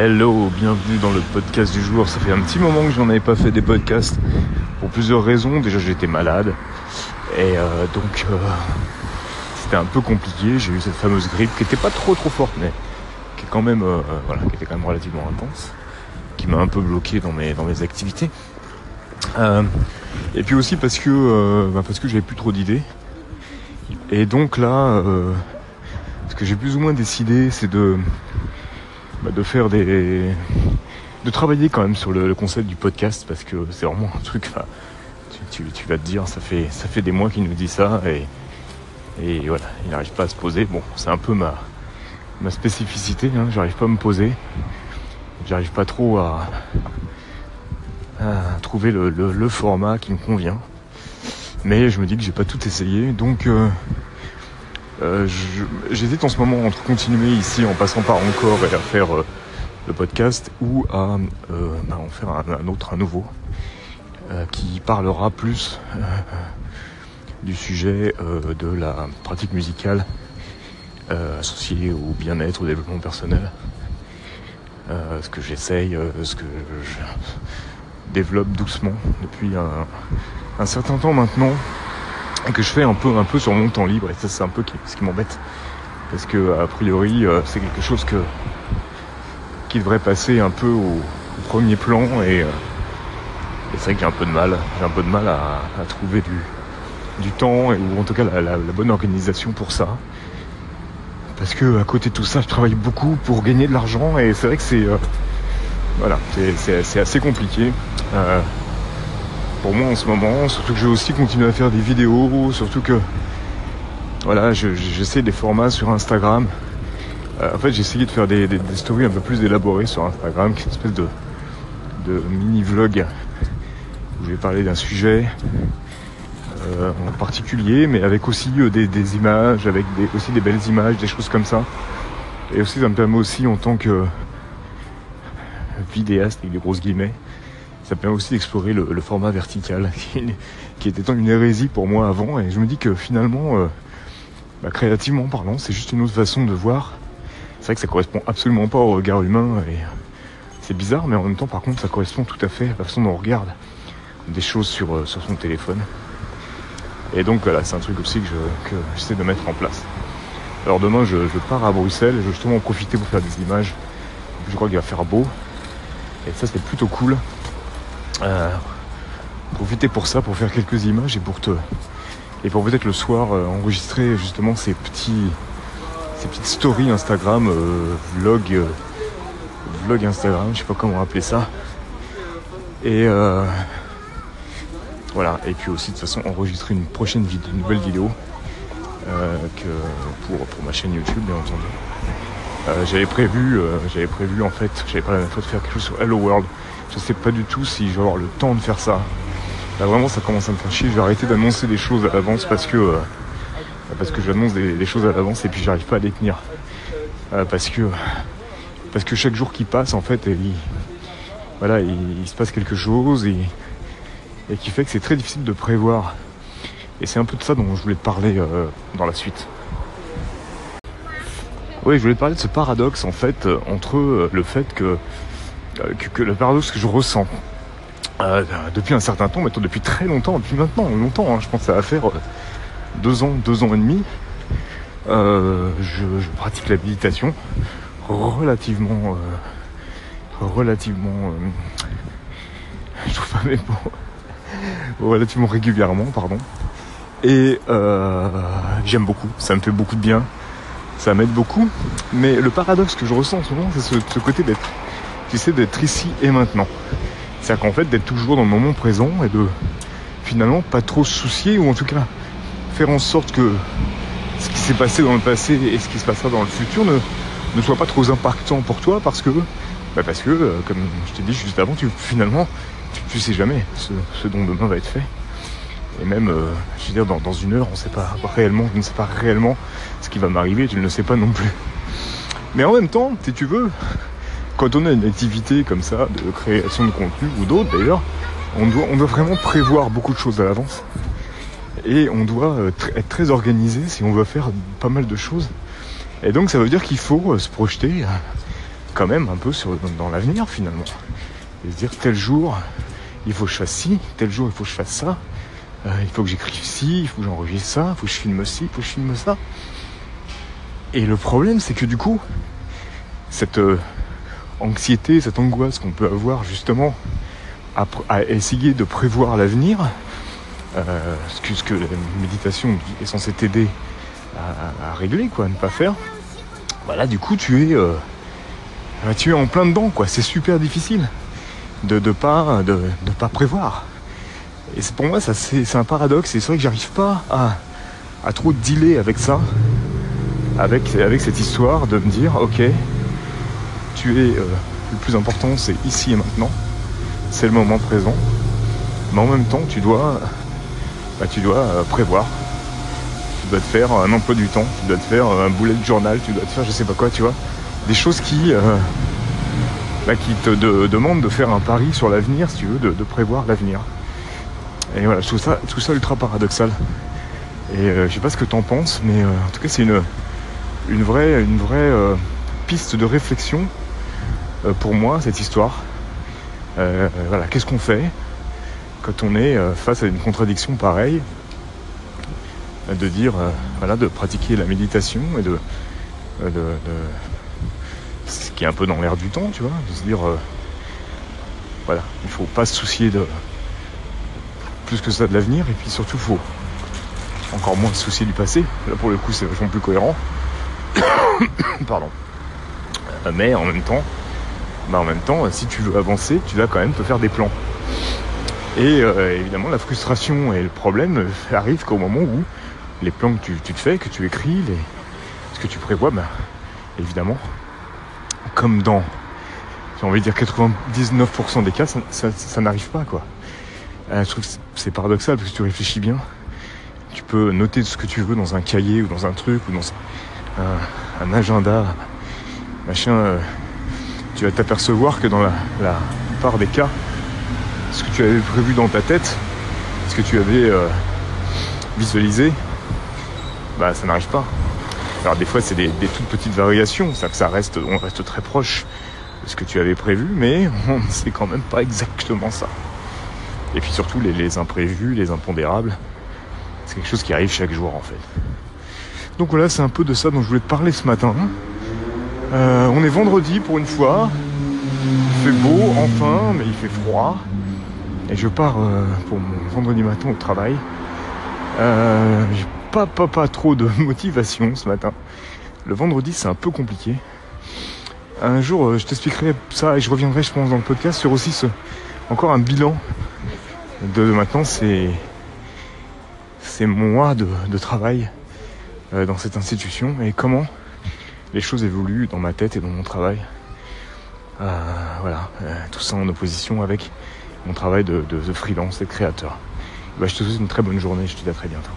Hello, bienvenue dans le podcast du jour. Ça fait un petit moment que j'en avais pas fait des podcasts pour plusieurs raisons. Déjà, j'étais malade et euh, donc euh, c'était un peu compliqué. J'ai eu cette fameuse grippe qui était pas trop trop forte, mais qui est quand même euh, voilà, qui était quand même relativement intense, qui m'a un peu bloqué dans mes dans mes activités. et puis aussi parce que bah, parce que j'avais plus trop d'idées. Et donc là, ce que j'ai plus ou moins décidé, c'est de bah, de faire des de travailler quand même sur le, concept du podcast parce que c'est vraiment un truc tu, vas te dire ça fait ça fait des mois qu'il nous dit ça et et voilà il n'arrive pas à se poser. Bon c'est un peu ma ma spécificité hein, j'arrive pas à me poser. J'arrive pas trop à, trouver le, format qui me convient. Mais je me dis que j'ai pas tout essayé donc euh, j'hésite en ce moment entre continuer ici en passant par encore et à faire euh, le podcast ou à euh, bah, en faire un, autre, un nouveau, qui parlera plus du sujet de la pratique musicale associée au bien-être, au développement personnel. ce que j'essaye, ce que je développe doucement depuis un certain temps maintenant que je fais un peu, un peu sur mon temps libre. Et ça, c'est un peu ce qui m'embête. Parce que, a priori, euh, c'est quelque chose que, qui devrait passer un peu au, premier plan. Et, euh, c'est vrai que j'ai un peu de mal. J'ai un peu de mal à, trouver du, du temps, et, ou en tout cas la, bonne organisation pour ça. Parce que à côté de tout ça, je travaille beaucoup pour gagner de l'argent. Et c'est vrai que c'est. Euh, voilà, c'est assez compliqué pour moi en ce moment, surtout que je vais aussi continuer à faire des vidéos, surtout que voilà, j'essaie des formats sur Instagram. Euh, en fait, j'ai essayé de faire des, stories un peu plus élaborées sur Instagram, qui est une espèce de, de mini-vlog où je vais parler d'un sujet euh, en particulier, mais avec aussi euh, des, images, avec aussi des belles images, des choses comme ça. Et aussi, ça me permet aussi en tant que vidéaste, avec des grosses guillemets, ça permet aussi d'explorer le, format vertical, qui était une hérésie pour moi avant. Et je me dis que finalement, euh, bah, créativement parlant, c'est juste une autre façon de voir. C'est vrai que ça correspond absolument pas au regard humain. Et c'est bizarre, mais en même temps, par contre, ça correspond tout à fait à la façon dont on regarde des choses sur, euh, son téléphone. Et donc voilà, c'est un truc aussi que, j'essaie de mettre en place. Alors demain, je, pars à Bruxelles et je vais justement en profiter pour faire des images. Je crois qu'il va faire beau. Et ça, c'est plutôt cool. Euh, profiter pour ça, pour faire quelques images et pour te et pour peut-être le soir euh, enregistrer justement ces petits ces petites stories Instagram, euh, vlog, vlog Instagram, je sais pas comment appeler ça. Et voilà, et puis aussi de toute façon enregistrer une prochaine vidéo, une nouvelle vidéo que pour, pour ma chaîne YouTube bien entendu. j'avais prévu, j'avais prévu en fait, j'avais pas la même fois de faire quelque chose sur Hello World je sais pas du tout si je vais avoir le temps de faire ça. Là vraiment ça commence à me faire chier. Je vais arrêter d'annoncer des choses à l'avance parce que euh, parce que j'annonce des, choses à l'avance et puis j'arrive pas à les tenir. Euh, parce que parce que chaque jour qui passe en fait il, voilà il, se passe quelque chose et, qui fait que c'est très difficile de prévoir. Et c'est un peu de ça dont je voulais te parler euh, dans la suite. Oui, je voulais te parler de ce paradoxe en fait entre le fait que euh, que, le paradoxe que je ressens euh, depuis un certain temps, maintenant depuis très longtemps, depuis maintenant longtemps, hein, je pense que ça va faire euh, deux ans, deux ans et demi, je, pratique la méditation relativement, relativement, je trouve pas mes mots, relativement régulièrement, pardon. Et j'aime beaucoup, ça me fait beaucoup de bien, ça m'aide beaucoup. Mais le paradoxe que je ressens en ce moment, c'est ce côté d'être sais d'être ici et maintenant. C'est-à-dire qu'en fait, d'être toujours dans le moment présent et de finalement pas trop se soucier, ou en tout cas faire en sorte que ce qui s'est passé dans le passé et ce qui se passera dans le futur ne, ne soit pas trop impactant pour toi parce que, bah parce que euh, comme je t'ai dit juste avant, tu, finalement, tu, sais jamais ce, dont demain va être fait. Et même, euh, je veux dire, dans, dans, une heure, on ne sait pas réellement, tu ne sais pas réellement ce qui va m'arriver, tu ne le sais pas non plus. Mais en même temps, si tu veux, quand on a une activité comme ça, de création de contenu, ou d'autres d'ailleurs, on doit, on doit vraiment prévoir beaucoup de choses à l'avance. Et on doit euh, être très organisé si on veut faire pas mal de choses. Et donc ça veut dire qu'il faut euh, se projeter, quand même un peu sur, dans l'avenir finalement. Et se dire tel jour, il faut que je fasse ci, tel jour, il faut que je fasse ça, euh, il faut que j'écrive ci, il faut que j'enregistre ça, il faut que je filme ci, il faut que je filme ça. Et le problème, c'est que du coup, cette euh, anxiété, cette angoisse qu'on peut avoir justement à, essayer de prévoir l'avenir, euh, ce, que, la méditation est censée t'aider à, régler, quoi, à ne pas faire. Voilà, du coup, tu es, euh, bah, tu es en plein dedans, quoi. C'est super difficile de ne pas, prévoir. Et pour moi, c'est, un paradoxe. Et c'est vrai que j'arrive pas à, trop dealer avec ça, avec cette histoire de me dire, ok, euh, le plus important, c'est ici et maintenant. C'est le moment présent. Mais en même temps, tu dois, bah, tu dois euh, prévoir. Tu dois te faire un emploi du temps, tu dois te faire un bullet journal, tu dois te faire je sais pas quoi, tu vois. Des choses qui, euh, bah, qui te de, demandent de faire un pari sur l'avenir, si tu veux, de, de prévoir l'avenir. Et voilà, je trouve ça, tout ça ultra paradoxal. Et euh, je sais pas ce que t'en penses, mais euh, en tout cas c'est une, une vraie, une vraie euh, piste de réflexion euh, pour moi, cette histoire. Euh, voilà, qu'est-ce qu'on fait quand on est face à une contradiction pareille de dire, voilà, de pratiquer la méditation et de, de, ce qui est un peu dans l'air du temps, tu vois, de se dire, voilà, il faut pas se soucier de plus que ça de l'avenir et puis surtout faut encore moins se soucier du passé. Là pour le coup c'est vachement plus cohérent. Pardon. Mais en même temps, en même temps, si tu veux avancer, tu dois quand même te faire des plans. Et euh, évidemment, la frustration et le problème arrivent qu'au moment où les plans que tu, te fais, que tu écris, ce que tu prévois, bah, évidemment, comme dans, j'ai envie de dire 99% des cas, ça, n'arrive pas. Euh, je trouve que c'est paradoxal parce que tu réfléchis bien. Tu peux noter ce que tu veux dans un cahier ou dans un truc ou dans un, agenda, machin. Euh, tu vas t'apercevoir que dans la, la, plupart des cas, ce que tu avais prévu dans ta tête, ce que tu avais euh, visualisé, bah ça n'arrive pas. Alors des fois c'est des, toutes petites variations, ça ça reste, on reste très proche de ce que tu avais prévu, mais on ne sait quand même pas exactement ça. Et puis surtout les, les, imprévus, les impondérables, c'est quelque chose qui arrive chaque jour en fait. Donc voilà, c'est un peu de ça dont je voulais te parler ce matin. Euh, on est vendredi pour une fois. Il fait beau enfin, mais il fait froid. Et je pars euh, pour mon vendredi matin au travail. Euh, J'ai pas, pas, pas trop de motivation ce matin. Le vendredi, c'est un peu compliqué. Un jour, je t'expliquerai ça et je reviendrai, je pense, dans le podcast sur aussi ce, encore un bilan de, de maintenant. C'est c'est mois de, travail dans cette institution et comment les choses évoluent dans ma tête et dans mon travail. Euh, voilà, euh, tout ça en opposition avec mon travail de, freelance et de créateur. Bah, je te souhaite une très bonne journée, je te dis à très bientôt.